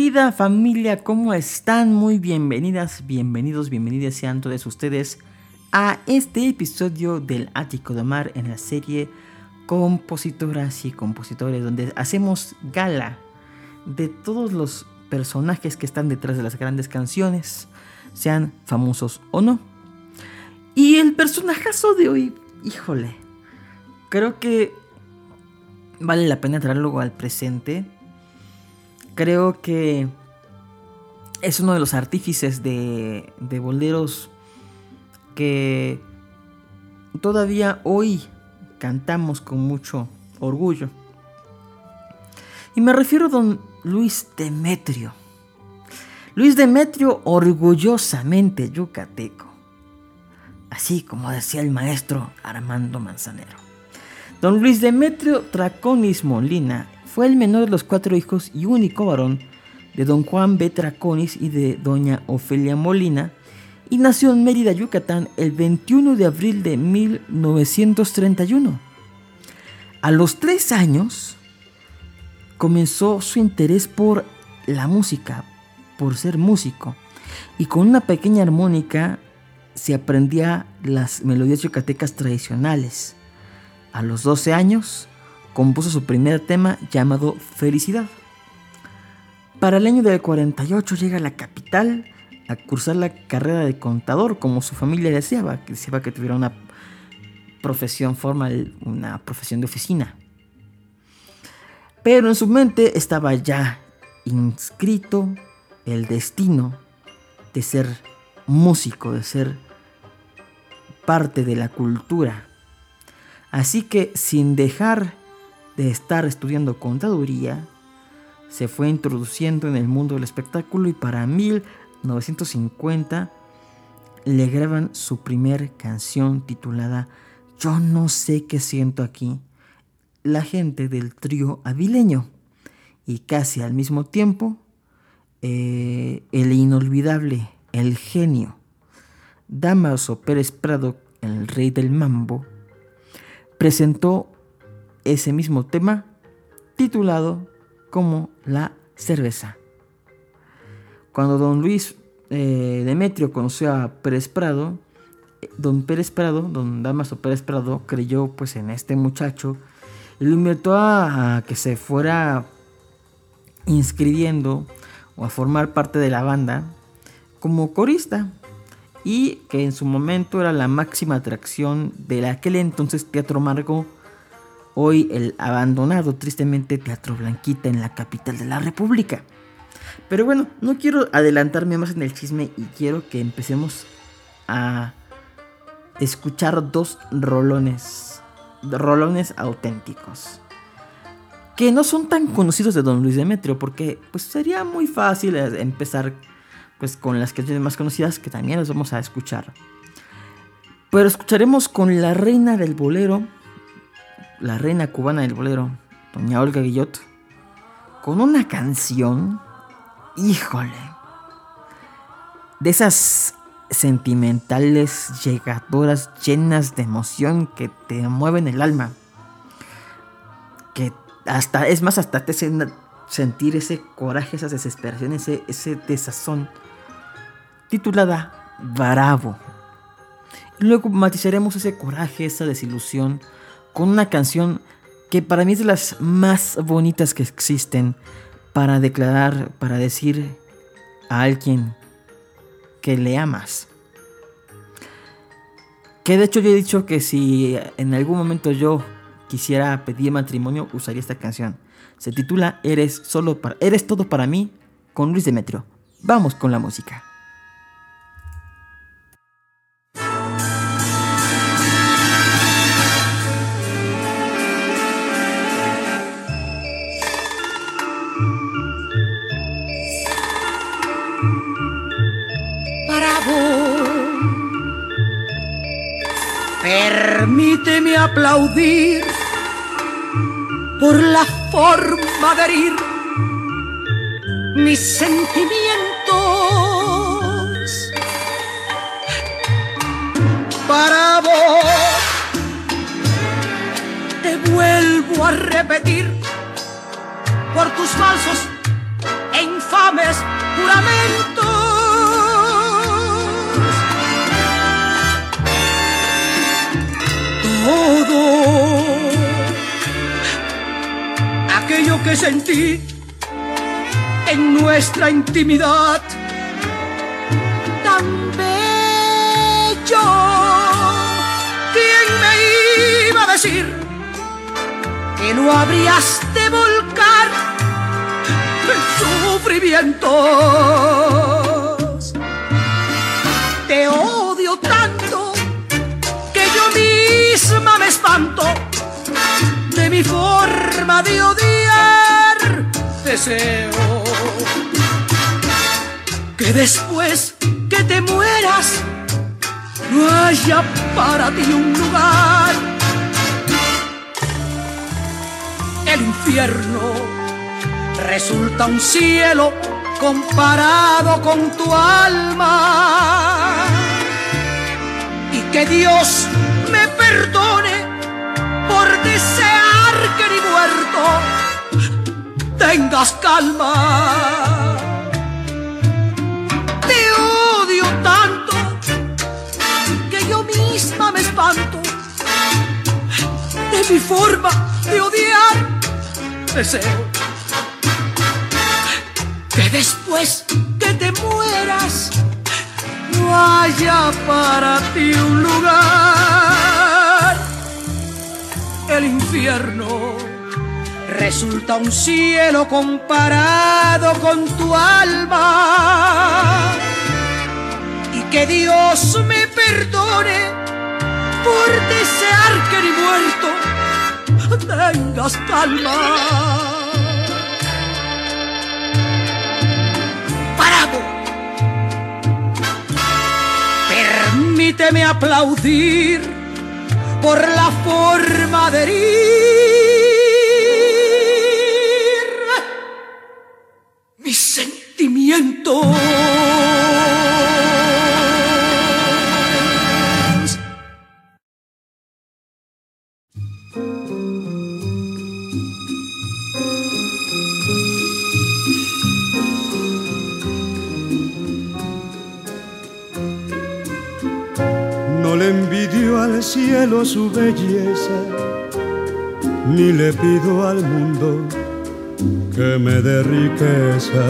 Querida familia, ¿cómo están? Muy bienvenidas, bienvenidos, bienvenidas sean todos ustedes a este episodio del Ático de Mar en la serie Compositoras y Compositores, donde hacemos gala de todos los personajes que están detrás de las grandes canciones, sean famosos o no. Y el personajazo de hoy, híjole, creo que vale la pena traerlo al presente creo que es uno de los artífices de, boleros que todavía hoy cantamos con mucho orgullo. Y me refiero a don Luis Demetrio. Luis Demetrio orgullosamente yucateco. Así como decía el maestro Armando Manzanero. Don Luis Demetrio Traconis Molina fue el menor de los cuatro hijos y único varón de don Juan B. Traconis y de doña Ofelia Molina, y nació en Mérida, Yucatán, el 21 de abril de 1931. A los tres años comenzó su interés por la música, por ser músico, y con una pequeña armónica se aprendía las melodías yucatecas tradicionales. A los 12 años compuso su primer tema llamado Felicidad. Para el año del 48 llega a la capital a cursar la carrera de contador como su familia deseaba, que deseaba que tuviera una profesión formal, una profesión de oficina. Pero en su mente estaba ya inscrito el destino de ser músico, de ser parte de la cultura. Así que sin dejar de estar estudiando contaduría, se fue introduciendo en el mundo del espectáculo y para 1950 le graban su primer canción titulada Yo no sé qué siento aquí, la gente del trío avileño. Y casi al mismo tiempo, eh, el inolvidable, el genio, Damaso Pérez Prado, el rey del mambo, presentó ese mismo tema titulado como la cerveza. Cuando don Luis eh, Demetrio conoció a Pérez Prado, eh, don Pérez Prado, don Damaso Pérez Prado, creyó pues en este muchacho y lo invitó a, que se fuera inscribiendo o a formar parte de la banda como corista y que en su momento era la máxima atracción de aquel entonces Teatro Margo hoy el abandonado tristemente Teatro Blanquita en la capital de la República. Pero bueno, no quiero adelantarme más en el chisme y quiero que empecemos a escuchar dos rolones, rolones auténticos. Que no son tan conocidos de Don Luis Demetrio, porque pues sería muy fácil empezar pues con las canciones más conocidas que también las vamos a escuchar. Pero escucharemos con la reina del bolero, la reina cubana del bolero, doña Olga Guillot, con una canción, híjole, de esas sentimentales, llegadoras, llenas de emoción que te mueven el alma. Que hasta, es más, hasta te hacen sentir ese coraje, esa desesperación, ese, ese desazón. Titulada Bravo. luego matizaremos ese coraje, esa desilusión con una canción que para mí es de las más bonitas que existen para declarar, para decir a alguien que le amas. Que de hecho yo he dicho que si en algún momento yo quisiera pedir matrimonio, usaría esta canción. Se titula Eres solo para Eres todo para mí con Luis Demetrio. Vamos con la música. Permíteme aplaudir por la forma de herir mis sentimientos. Para vos te vuelvo a repetir por tus falsos e infames juramentos. Todo aquello que sentí en nuestra intimidad tan bello. ¿Quién me iba a decir que no habrías de volcar en sufrimientos? Te odio tanto misma me espanto de mi forma de odiar. Deseo que después que te mueras no haya para ti un lugar. El infierno resulta un cielo comparado con tu alma. Y que Dios perdone por desear que ni muerto tengas calma. me espanto de mi forma de odiar. Deseo que después que te mueras no haya para ti un lugar. El infierno resulta un cielo comparado con tu alma. Y que Dios me perdone por desear que ni muerto tengas calma. Parado, permíteme aplaudir por la forma de herir mis sentimientos. Cielo su belleza, ni le pido al mundo que me dé riqueza.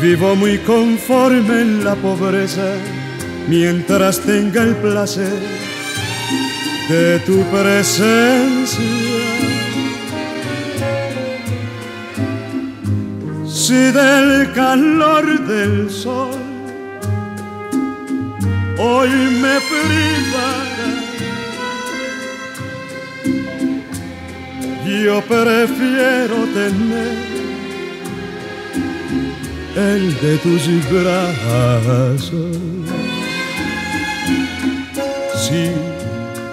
Vivo muy conforme en la pobreza mientras tenga el placer de tu presencia. Si del calor del sol hoy me privará. Yo prefiero tener el de tus brazos. Si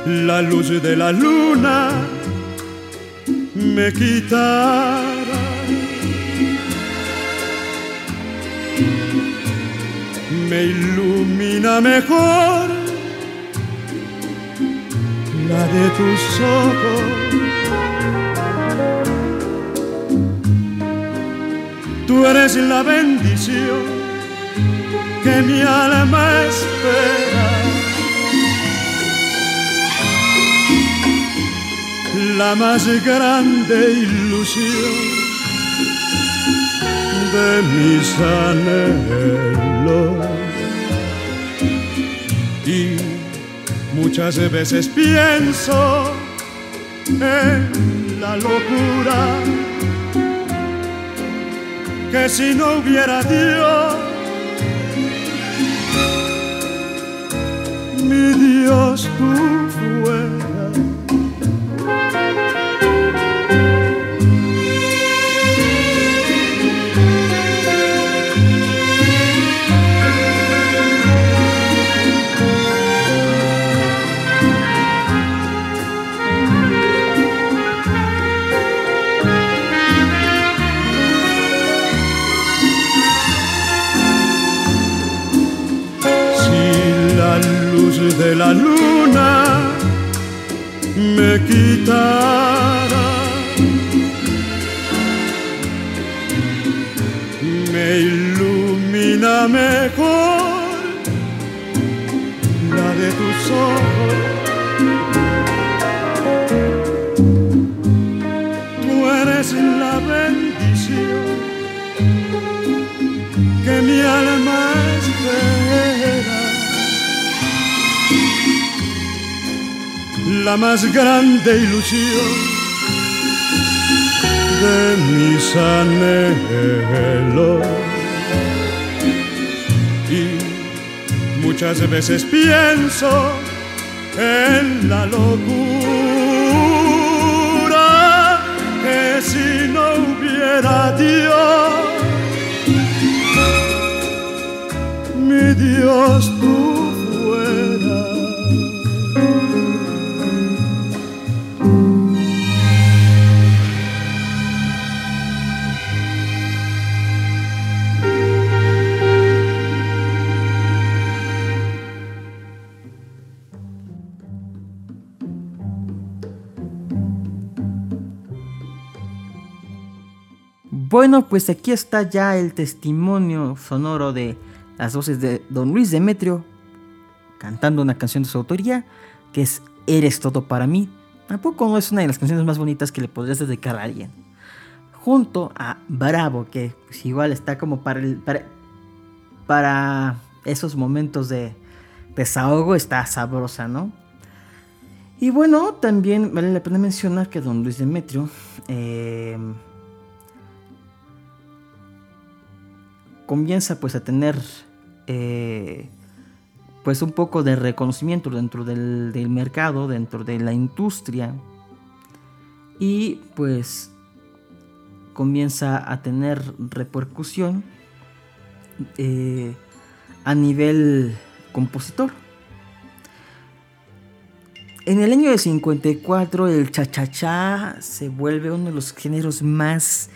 la luz de la luna me quitara me ilumina mejor la de tus ojos. Tú eres la bendición que mi alma espera. La más grande ilusión de mis anhelos. Y muchas veces pienso en la locura que si no hubiera Dios, mi Dios tú me quitara. Me ilumina mejor La más grande ilusión de mis anhelos. Y muchas veces pienso en la locura que si no hubiera Dios, mi Dios tú Bueno, pues aquí está ya el testimonio sonoro de las voces de Don Luis Demetrio cantando una canción de su autoría que es Eres todo para mí. Tampoco no es una de las canciones más bonitas que le podrías dedicar a alguien. Junto a Bravo, que pues, igual está como para, el, para, esos momentos de desahogo, está sabrosa, ¿no? Y bueno, también vale la pena mencionar que Don Luis Demetrio eh, comienza pues a tener eh, pues un poco de reconocimiento dentro del, del, mercado, dentro de la industria y pues comienza a tener repercusión eh, a nivel compositor. En el año de 54 el cha-cha-cha se vuelve uno de los géneros más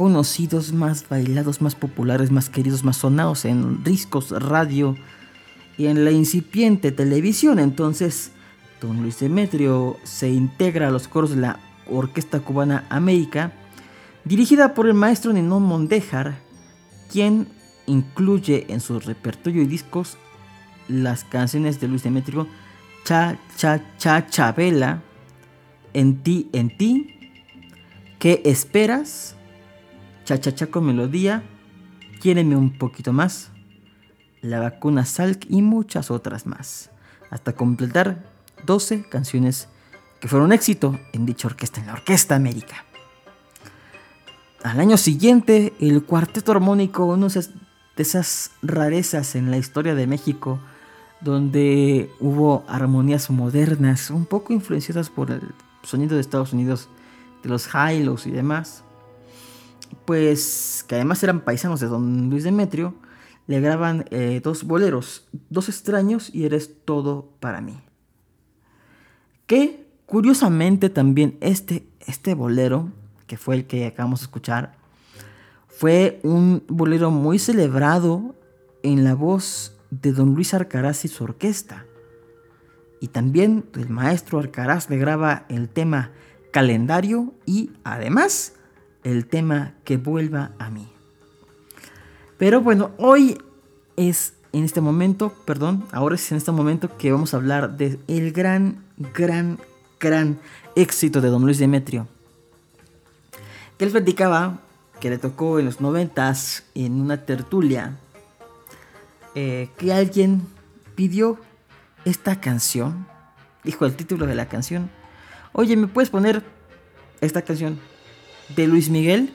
conocidos, más bailados, más populares, más queridos, más sonados en discos, radio y en la incipiente televisión. Entonces, don Luis Demetrio se integra a los coros de la Orquesta Cubana América, dirigida por el maestro Ninón Mondejar, quien incluye en su repertorio y discos las canciones de Luis Demetrio Cha Cha Cha Chabela, En ti, en ti, ¿Qué esperas? Cha-cha-cha con melodía, Quiéreme un poquito más, La vacuna Salk y muchas otras más, hasta completar 12 canciones que fueron éxito en dicha orquesta, en la Orquesta América. Al año siguiente, el cuarteto armónico, una de esas rarezas en la historia de México, donde hubo armonías modernas, un poco influenciadas por el sonido de Estados Unidos, de los hilos y demás, pues que además eran paisanos de don Luis Demetrio, le graban eh, dos boleros, dos extraños y eres todo para mí. Que curiosamente también este, este bolero, que fue el que acabamos de escuchar, fue un bolero muy celebrado en la voz de don Luis Arcaraz y su orquesta. Y también el maestro Arcaraz le graba el tema calendario y además el tema que vuelva a mí. Pero bueno, hoy es en este momento, perdón, ahora es en este momento que vamos a hablar del el gran, gran, gran éxito de Don Luis Demetrio. Que él platicaba que le tocó en los noventas en una tertulia eh, que alguien pidió esta canción, dijo el título de la canción, oye, ¿me puedes poner esta canción de Luis Miguel?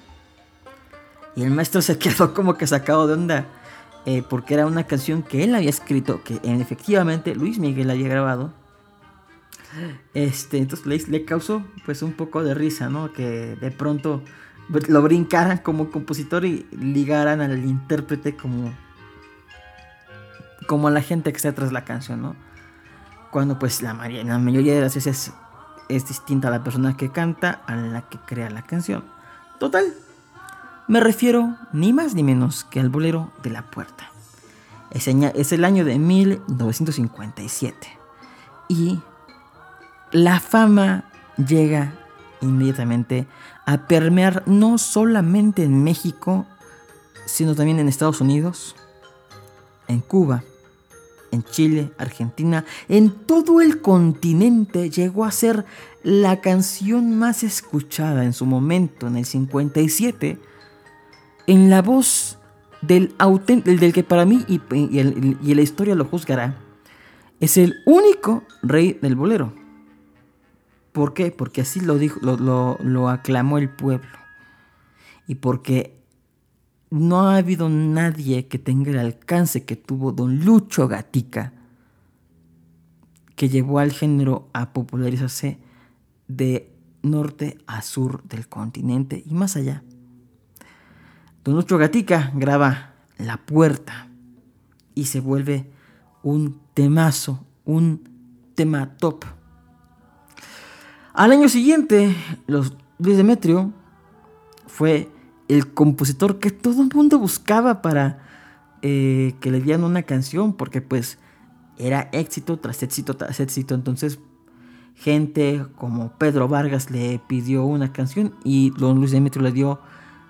Y el maestro se quedó como que sacado de onda, eh, porque era una canción que él había escrito, que efectivamente Luis Miguel había grabado. Este, entonces le, le causó pues un poco de risa, ¿no? Que de pronto lo brincaran como compositor y ligaran al intérprete como como a la gente que está tras la canción, ¿no? Cuando pues la, la mayoría de las veces es distinta a la persona que canta a la que crea la canción. Total, me refiero ni más ni menos que al bolero de la puerta. Es, el año de 1957 y la fama llega inmediatamente a permear no solamente en México, sino también en Estados Unidos, en Cuba, en Chile, Argentina, en todo el continente llegó a ser la canción más escuchada en su momento, en el 57, en la voz del, del que para mí y, y la historia lo juzgará, es el único rey del bolero. ¿Por qué? Porque así lo, dijo, lo, lo aclamó el pueblo. Y porque no ha habido nadie que tenga el alcance que tuvo don Lucho Gatica, que llevó al género a popularizarse de norte a sur del continente y más allá. Don Lucho Gatica graba La Puerta y se vuelve un temazo, un tema top. Al año siguiente, los Luis Demetrio fue el compositor que todo el mundo buscaba para eh, que le dieran una canción, porque pues era éxito tras éxito tras éxito. Entonces, gente como Pedro Vargas le pidió una canción y don Luis Demetrio le dio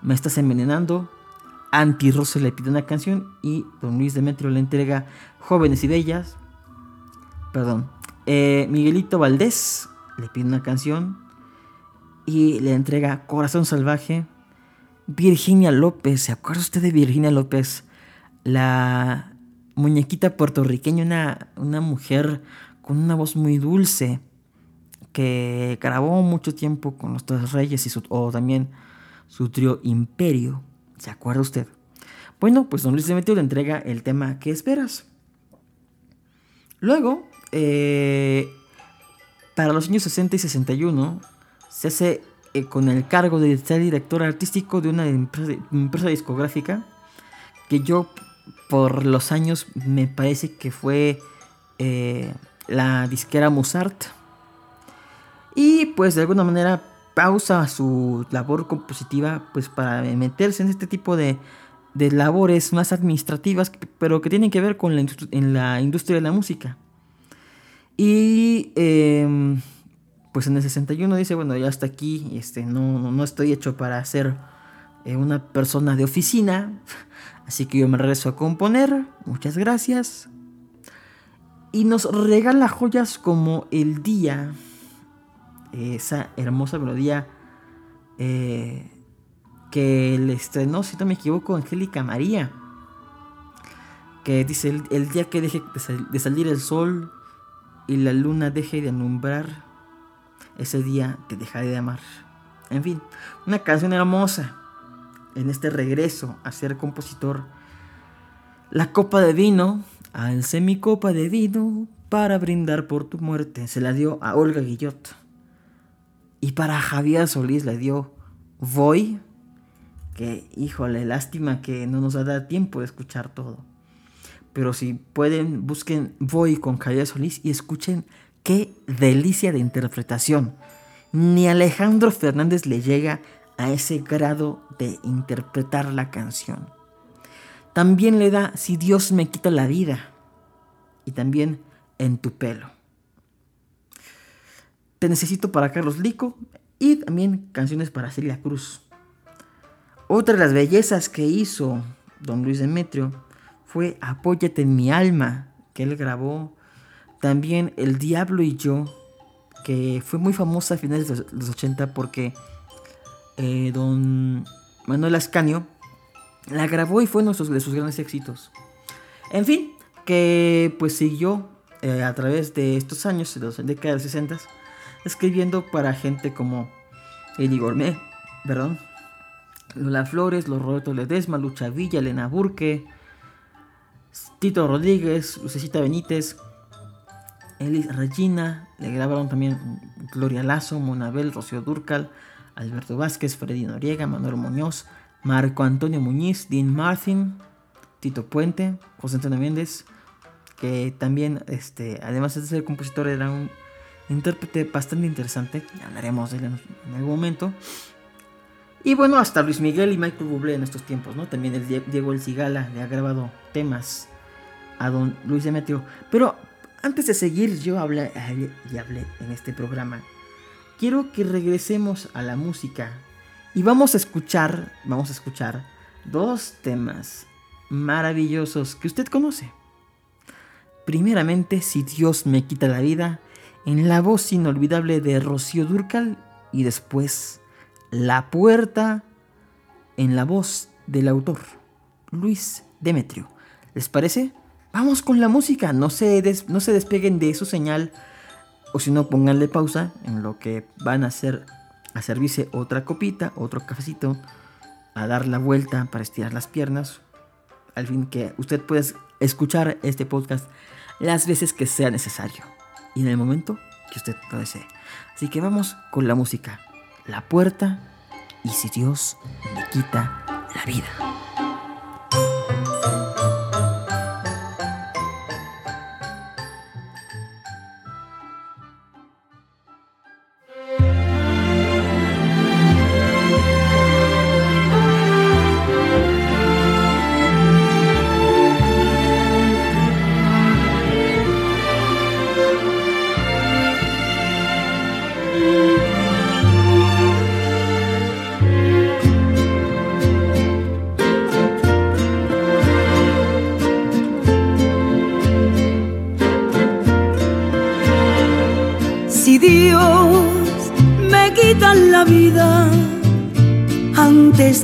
Me estás envenenando. Anti Rose le pide una canción y don Luis Demetrio le entrega Jóvenes y Bellas. Perdón. Eh, Miguelito Valdés le pide una canción y le entrega Corazón Salvaje. Virginia López, ¿se acuerda usted de Virginia López? La muñequita puertorriqueña, una, una mujer con una voz muy dulce que grabó mucho tiempo con los Tres Reyes y su, o también su trío Imperio. ¿Se acuerda usted? Bueno, pues Don Luis Demetrio le entrega el tema ¿Qué esperas? Luego, eh, para los años 60 y 61, se hace eh, con el cargo de ser director artístico de una empresa, discográfica que yo por los años me parece que fue eh, la disquera Mozart. Y pues de alguna manera pausa su labor compositiva pues para meterse en este tipo de, de labores más administrativas, pero que tienen que ver con la, en la industria de la música. Y em, pues en el 61 dice, bueno, ya hasta aquí, este, no, no estoy hecho para ser eh, una persona de oficina, así que yo me regreso a componer, muchas gracias. Y nos regala joyas como El Día, esa hermosa melodía eh, que le estrenó, si no me equivoco, Angélica María, que dice, el, día que deje de salir el sol y la luna deje de alumbrar, ese día te dejaré de amar. En fin, una canción hermosa en este regreso a ser compositor. La copa de vino, alcé mi copa de vino para brindar por tu muerte, se la dio a Olga Guillot. Y para Javier Solís le dio Voy, que híjole, lástima que no nos da tiempo de escuchar todo. Pero si pueden, busquen Voy con Javier Solís y escuchen Qué delicia de interpretación. Ni Alejandro Fernández le llega a ese grado de interpretar la canción. También le da Si Dios me quita la vida. Y también En tu pelo. Te necesito para Carlos Lico y también canciones para Celia Cruz. Otra de las bellezas que hizo don Luis Demetrio fue Apóyate en mi alma, que él grabó también El Diablo y yo, que fue muy famosa a finales de los 80 porque eh, don Manuel Ascanio la grabó y fue uno de sus grandes éxitos. En fin, que pues siguió eh, a través de estos años, de los décadas 60, escribiendo para gente como Eddie Gourmet, perdón, Lola Flores, Los Roberto Ledesma, Lucha Villa, Elena Burke, Tito Rodríguez, Lucecita Benítez, Elis Regina, le grabaron también Gloria Lazo, Monabel, Rocío Durcal, Alberto Vázquez, Freddy Noriega, Manuel Muñoz, Marco Antonio Muñiz, Dean Martin, Tito Puente, José Antonio Méndez, que también, este, además de ser compositor, era un intérprete bastante interesante, hablaremos de él en, algún momento. Y bueno, hasta Luis Miguel y Michael Bublé en estos tiempos, ¿no? También el Diego El Cigala le ha grabado temas a don Luis Demetrio. Pero antes de seguir, yo hablé y hablé en este programa. Quiero que regresemos a la música y vamos a escuchar, vamos a escuchar dos temas maravillosos que usted conoce. Primeramente, Si Dios me quita la vida, en la voz inolvidable de Rocío Durcal y después La Puerta en la voz del autor, Luis Demetrio. ¿Les parece? Vamos con la música, no se, no se despeguen de su señal o si no pónganle pausa en lo que van a hacer a servirse otra copita, otro cafecito, a dar la vuelta para estirar las piernas. Al fin que usted puede escuchar este podcast las veces que sea necesario y en el momento que usted lo desee. Así que vamos con la música. La puerta y si Dios me quita la vida.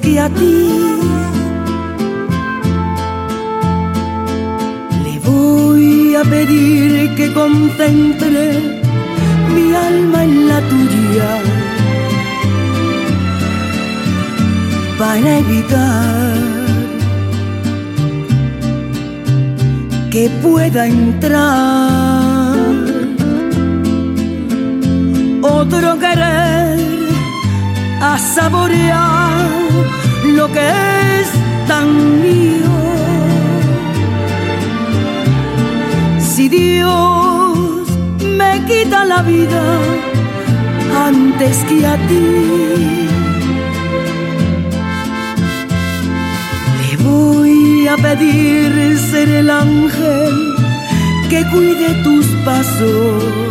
Que a ti. Le voy a pedir que concentre mi alma en la tuya para evitar que pueda entrar otro querer a saborear lo que es tan mío. Si Dios me quita la vida antes que a ti, le voy a pedir ser el ángel que cuide tus pasos.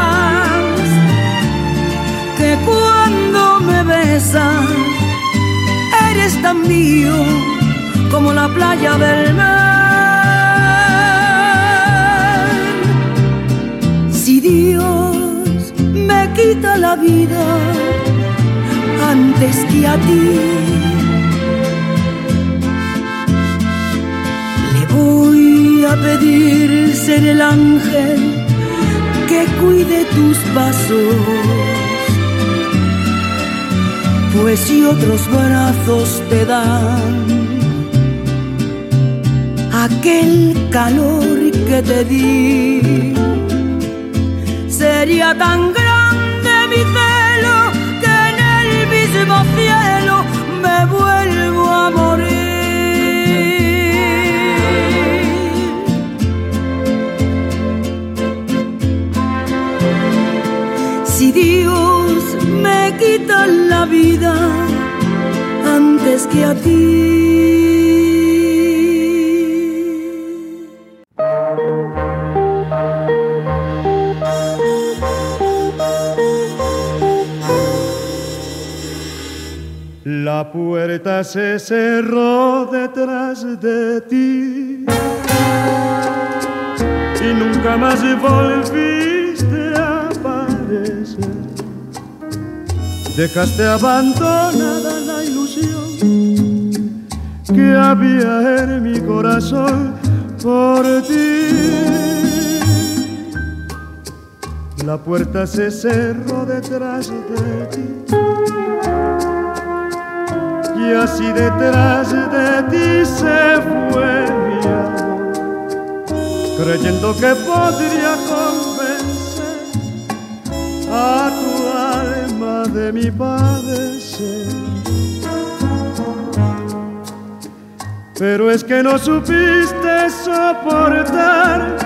cuando me besas eres tan mío como la playa del mar. Si Dios me quita la vida antes que a ti, le voy a pedir ser el ángel que cuide tus pasos pues si otros brazos te dan. Aquel calor que te di, sería tan grande mi celo que en el mismo cielo Me quita la vida antes que a ti. La puerta se cerró detrás de ti y nunca más volviste Dejaste abandonada la ilusión que había en mi corazón por ti. La puerta se cerró detrás de ti. Y así detrás de ti se fue mi amor, creyendo que podría de mi padecer. Pero es que no supiste soportar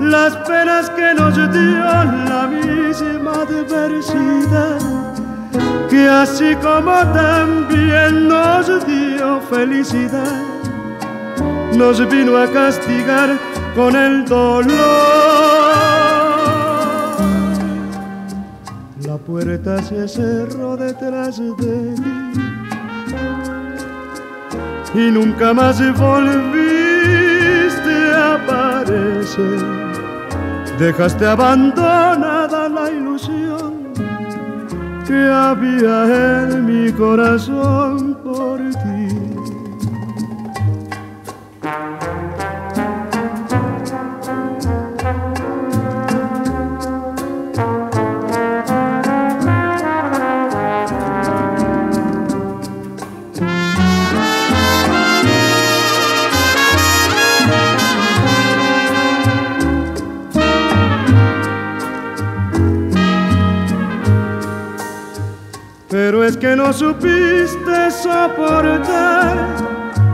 las penas que nos dio la misma adversidad, que así como también nos dio felicidad, nos vino a castigar con el dolor. Puerta se cerró detrás de mí y nunca más volviste a aparecer. Dejaste abandonada la ilusión que había en mi corazón es que no supiste soportar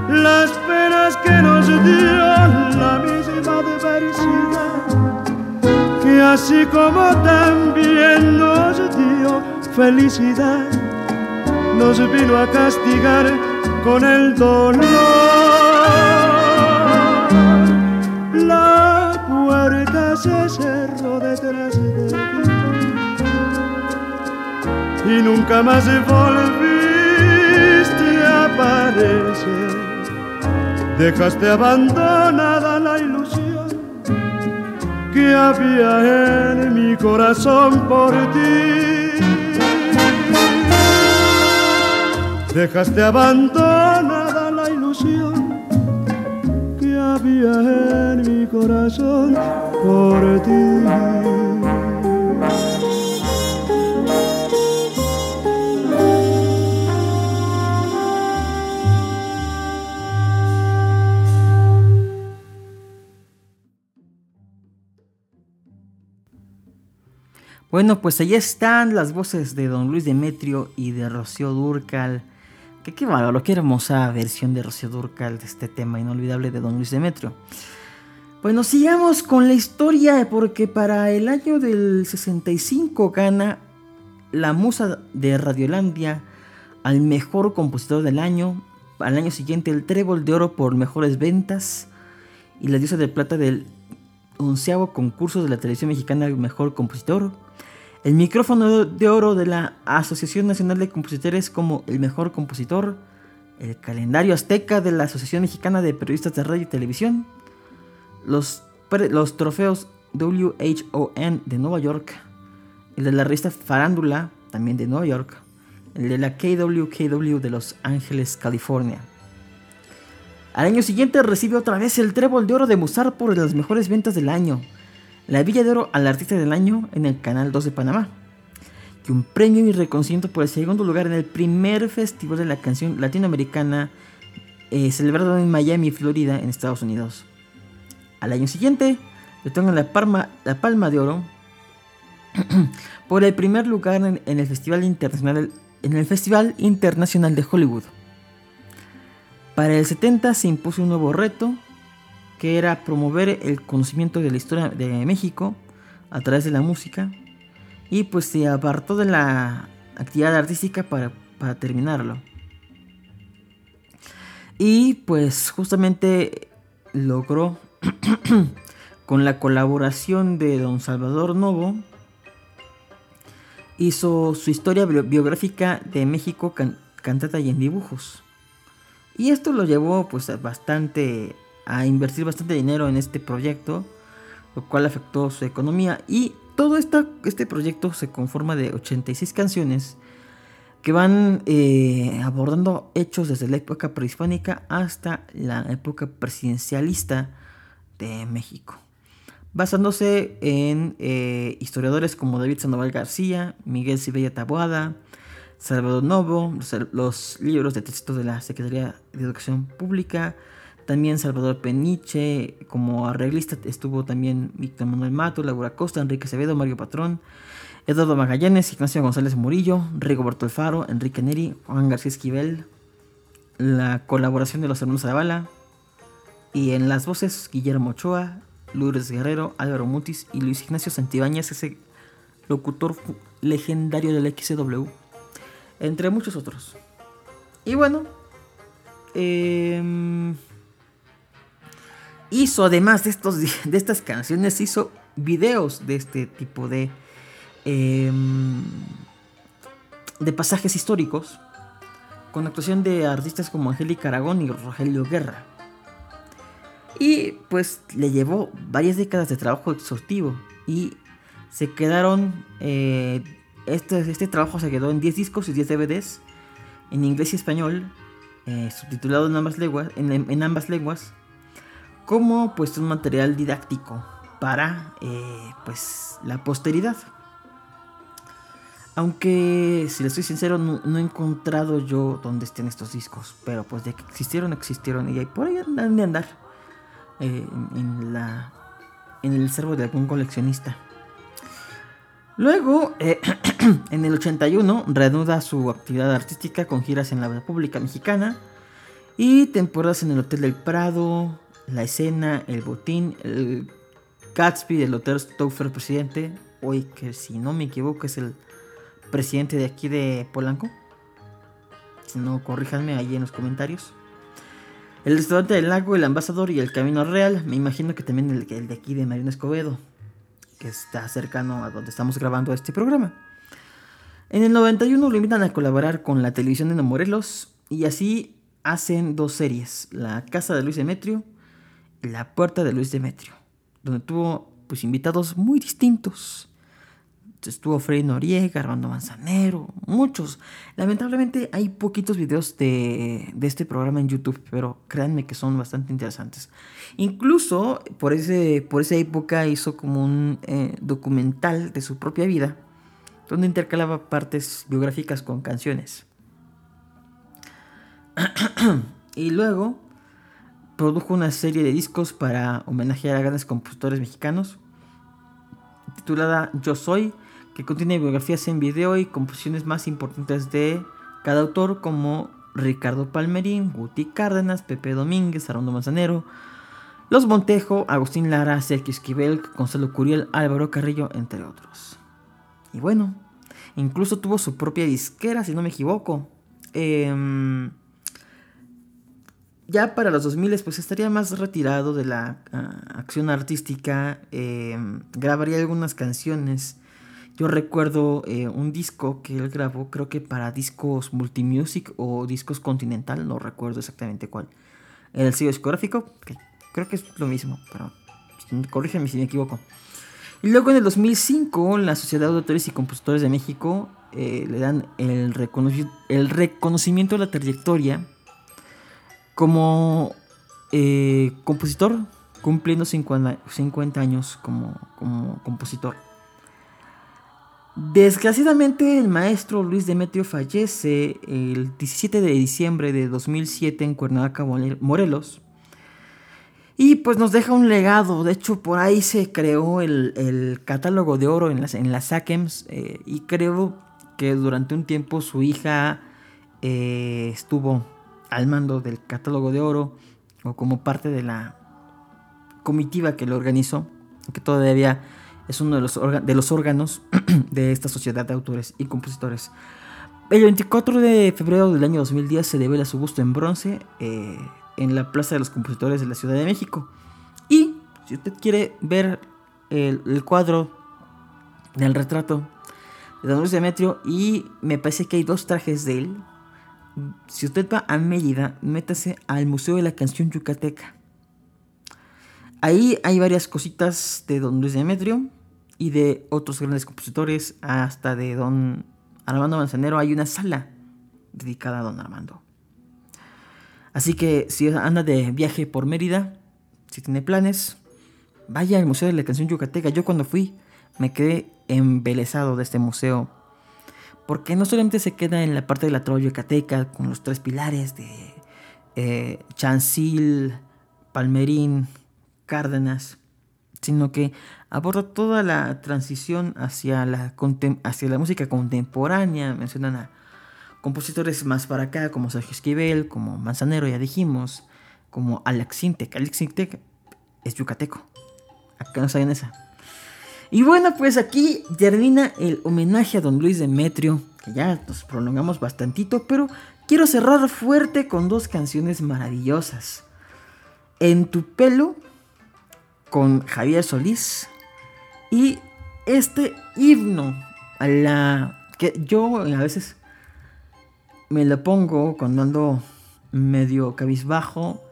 las penas que nos dio la misma adversidad, que así como también nos dio felicidad, nos vino a castigar con el dolor. La puerta se cerró detrás y nunca más volviste a aparecer. Dejaste abandonada la ilusión que había en mi corazón por ti. Dejaste abandonada la ilusión que había en mi corazón por ti. Bueno, pues ahí están las voces de Don Luis Demetrio y de Rocío Durcal. Que qué valor, qué hermosa versión de Rocío Durcal de este tema inolvidable de Don Luis Demetrio. Bueno, sigamos con la historia porque para el año del 65 gana la musa de Radiolandia al mejor compositor del año. Al año siguiente el trébol de oro por mejores ventas y la diosa de plata del onceavo concurso de la televisión mexicana al mejor compositor. El micrófono de oro de la Asociación Nacional de Compositores como el mejor compositor. El calendario azteca de la Asociación Mexicana de Periodistas de Radio y Televisión. Los, los trofeos WHON de Nueva York. El de la revista Farándula, también de Nueva York. El de la KWKW de Los Ángeles, California. Al año siguiente recibe otra vez el Trébol de Oro de Musar por las mejores ventas del año la Villa de Oro al Artista del Año en el Canal 2 de Panamá, y un premio y reconocimiento por el segundo lugar en el primer Festival de la Canción Latinoamericana eh, celebrado en Miami, Florida, en Estados Unidos. Al año siguiente le la, la Palma de Oro por el primer lugar en, en, el Festival Internacional, en el Festival Internacional de Hollywood. Para el 70 se impuso un nuevo reto que era promover el conocimiento de la historia de México a través de la música y pues se apartó de la actividad artística para, para terminarlo. Y pues justamente logró con la colaboración de don Salvador Novo hizo su historia biográfica de México cantata y en dibujos. Y esto lo llevó pues bastante a invertir bastante dinero en este proyecto, lo cual afectó su economía. Y todo este proyecto se conforma de 86 canciones que van eh, abordando hechos desde la época prehispánica hasta la época presidencialista de México, basándose en eh, historiadores como David Sandoval García, Miguel Sibella Taboada, Salvador Novo, los, los libros de texto de la Secretaría de Educación Pública, También Salvador Peniche, como arreglista estuvo también Víctor Manuel Mato, Laura Costa, Enrique Acevedo, Mario Patrón, Eduardo Magallanes, Ignacio González Murillo, Rigoberto Alfaro, Enrique Neri, Juan García Esquivel, la colaboración de los hermanos Zavala, y en las voces Guillermo Ochoa, Lourdes Guerrero, Álvaro Mutis y Luis Ignacio Santibáñez, ese locutor legendario del XW, entre muchos otros. Y bueno, eh, hizo además de, estos, de estas canciones, hizo videos de este tipo de, eh, de pasajes históricos con actuación de artistas como Angélica Aragón y Rogelio Guerra. Y pues le llevó varias décadas de trabajo exhaustivo y se quedaron, eh, este, este trabajo se quedó en 10 discos y 10 DVDs en inglés y español, eh, subtitulado en ambas lenguas, en, en ambas lenguas como pues un material didáctico para eh, pues la posteridad. Aunque, si les soy sincero, no, he encontrado yo dónde estén estos discos. Pero pues de que existieron, existieron. Y por ahí andan de andar. Eh, en, la, en el servo de algún coleccionista. Luego, eh, en el 81, reanuda su actividad artística con giras en la República Mexicana. Y temporadas en el Hotel del Prado, la escena, el botín, el Gatsby del Hotel Stauffer presidente, hoy que si no me equivoco es el presidente de aquí de Polanco. Si no, corríjanme ahí en los comentarios. El restaurante del lago, el ambasador y el camino real. Me imagino que también el, de aquí de Marina Escobedo, que está cercano a donde estamos grabando este programa. En el 91 lo invitan a colaborar con la televisión de Morelos y así hacen dos series, La Casa de Luis Demetrio la Puerta de Luis Demetrio, donde tuvo pues invitados muy distintos. Estuvo Freddy Noriega, Armando Manzanero, muchos. Lamentablemente hay poquitos videos de, este programa en YouTube, pero créanme que son bastante interesantes. Incluso por, ese, por esa época hizo como un eh, documental de su propia vida, donde intercalaba partes biográficas con canciones. y luego produjo una serie de discos para homenajear a grandes compositores mexicanos, titulada Yo Soy, que contiene biografías en video y composiciones más importantes de cada autor como Ricardo Palmerín, Guti Cárdenas, Pepe Domínguez, Armando Manzanero, Los Montejo, Agustín Lara, Sergio Esquivel, Gonzalo Curiel, Álvaro Carrillo, entre otros. Y bueno, incluso tuvo su propia disquera, si no me equivoco. Eh, ya para los 2000 pues estaría más retirado de la ah, acción artística, em, grabaría algunas canciones. Yo recuerdo eh, un disco que él grabó, creo que para discos multimusic o discos continental, no recuerdo exactamente cuál. El sello discográfico, creo que es lo mismo, pero corrígeme si me equivoco. Y luego en el 2005, la Sociedad de Autores y Compositores de México eh, le dan el, el reconocimiento de la trayectoria como eh, compositor, cumpliendo 50, años como, como, compositor. Desgraciadamente el maestro Luis Demetrio fallece el 17 de diciembre de 2007 en Cuernavaca, Morelos. Y pues nos deja un legado. De hecho, por ahí se creó el, catálogo de oro en las, en las SACEMS. Eh, y creo que durante un tiempo su hija eh, estuvo al mando del catálogo de oro o como parte de la comitiva que lo organizó, que todavía es uno de los, de los órganos de esta sociedad de autores y compositores. El 24 de febrero del año 2010 se devela su busto en bronce eh, en la Plaza de los Compositores de la Ciudad de México. Y si usted quiere ver el, el cuadro del retrato de Don Luis Demetrio, y me parece que hay dos trajes de él, si usted va a Mérida, métase al Museo de la Canción Yucateca. Ahí hay varias cositas de don Luis Demetrio y de otros grandes compositores, hasta de don Armando Manzanero. Hay una sala dedicada a don Armando. Así que si anda de viaje por Mérida, si tiene planes, vaya al Museo de la Canción Yucateca. Yo cuando fui me quedé embelesado de este museo porque no solamente se queda en la parte de la trova yucateca con los tres pilares de eh, Chancil, Palmerín, Cárdenas, sino que aborda toda la transición hacia la, hacia la música contemporánea. Mencionan a compositores más para acá, como Sergio Esquivel, como Manzanero, ya dijimos, como Alex Sintek. Alex Sintek es yucateco. Acá no saben esa. Y bueno, pues aquí termina el homenaje a don Luis Demetrio, que ya nos prolongamos bastantito, pero quiero cerrar fuerte con dos canciones maravillosas. En tu pelo, con Javier Solís, y este himno a la que yo a veces me lo pongo cuando ando medio cabizbajo.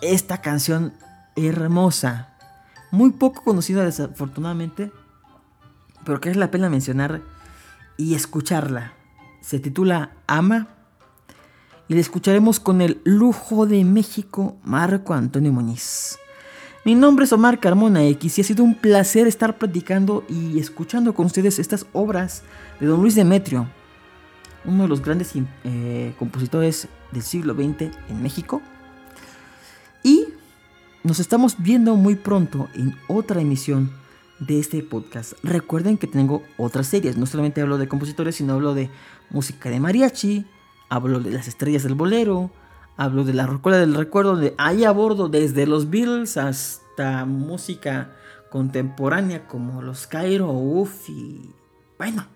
Esta canción hermosa, muy poco conocida desafortunadamente, pero que es la pena mencionar y escucharla. Se titula Ama y la escucharemos con el lujo de México Marco Antonio Muñiz. Mi nombre es Omar Carmona X y ha sido un placer estar platicando y escuchando con ustedes estas obras de don Luis Demetrio, uno de los grandes eh, compositores del siglo XX en México. Y nos estamos viendo muy pronto en otra emisión de este podcast. Recuerden que tengo otras series, no solamente hablo de compositores, sino hablo de música de mariachi, hablo de las estrellas del bolero, Hablo de la rocola del recuerdo, de ahí a bordo desde los Beatles hasta música contemporánea como los Cairo, Uff bueno,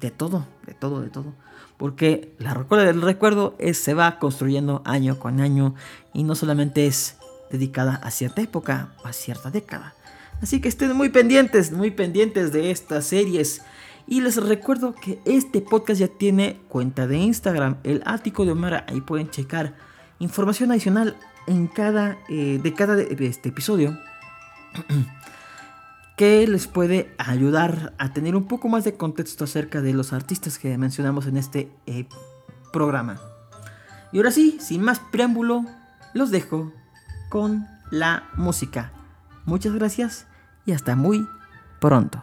de todo, de todo, de todo. Porque la rocola del recuerdo se va construyendo año con año y no solamente es dedicada a cierta época o a cierta década. Así que estén muy pendientes, muy pendientes de estas series y les recuerdo que este podcast ya tiene cuenta de Instagram, el ático de Omar. Ahí pueden checar información adicional en cada, eh, de cada este episodio que les puede ayudar a tener un poco más de contexto acerca de los artistas que mencionamos en este eh, programa. Y ahora sí, sin más preámbulo, los dejo con la música. Muchas gracias y hasta muy pronto.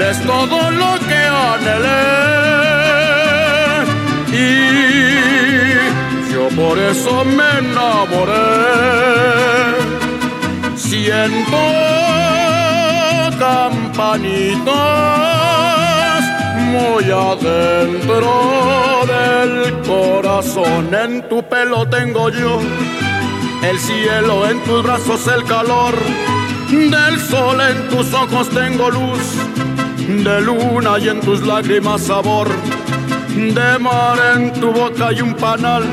eres todo lo que anhelé y yo por eso me enamoré. Siento campanitas muy adentro del corazón. En tu pelo tengo yo el cielo, en tus brazos el calor del sol en tus ojos tengo luz, de luna y en tus lágrimas sabor, de mar en tu boca y un panal,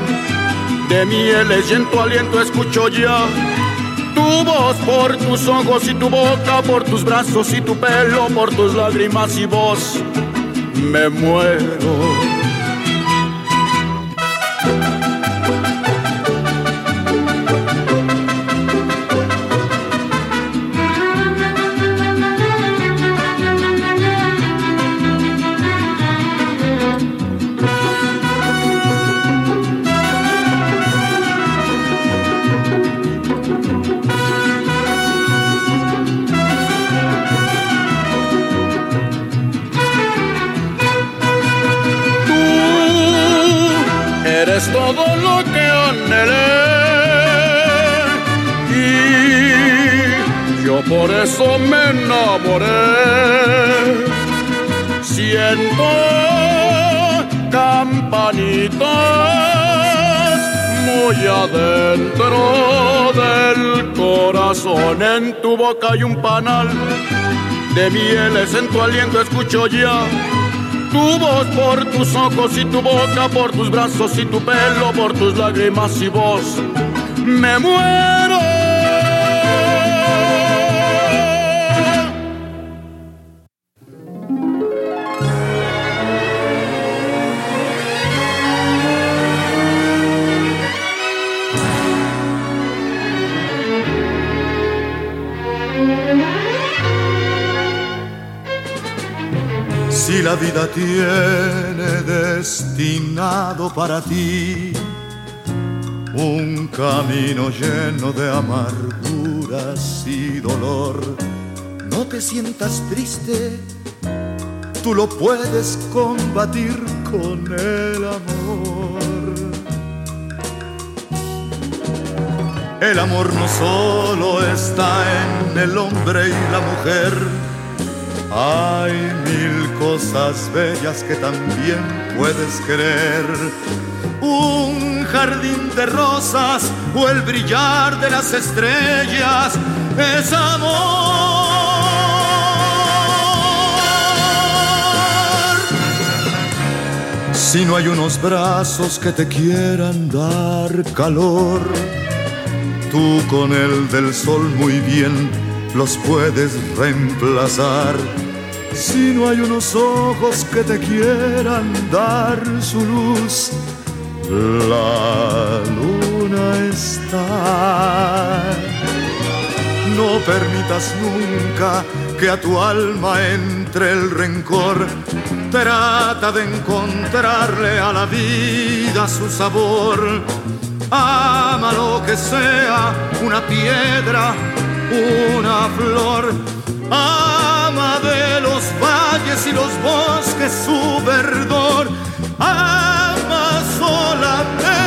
de mieles y en tu aliento escucho ya. Tu voz por tus ojos y tu boca, por tus brazos y tu pelo, por tus lágrimas y voz, me muero. Por eso me enamoré. Siento campanitas muy adentro del corazón. En tu boca hay un panal de mieles, en tu aliento escucho ya. Tu voz por tus ojos y tu boca, por tus brazos y tu pelo, por tus lágrimas y voz. Me muero. Si la vida tiene destinado para ti un camino lleno de amarguras y dolor, no te sientas triste, tú lo puedes combatir con el amor. El amor no solo está en el hombre y la mujer, hay mil cosas bellas que también puedes querer. Un jardín de rosas o el brillar de las estrellas es amor. Si no hay unos brazos que te quieran dar calor, tú con el del sol muy bien los puedes reemplazar. Si no hay unos ojos que te quieran dar su luz, la luna está. No permitas nunca que a tu alma entre el rencor. Trata de encontrarle a la vida su sabor. Ama lo que sea, una piedra, una flor. Ama de valles y los bosques su verdor. Ama solamente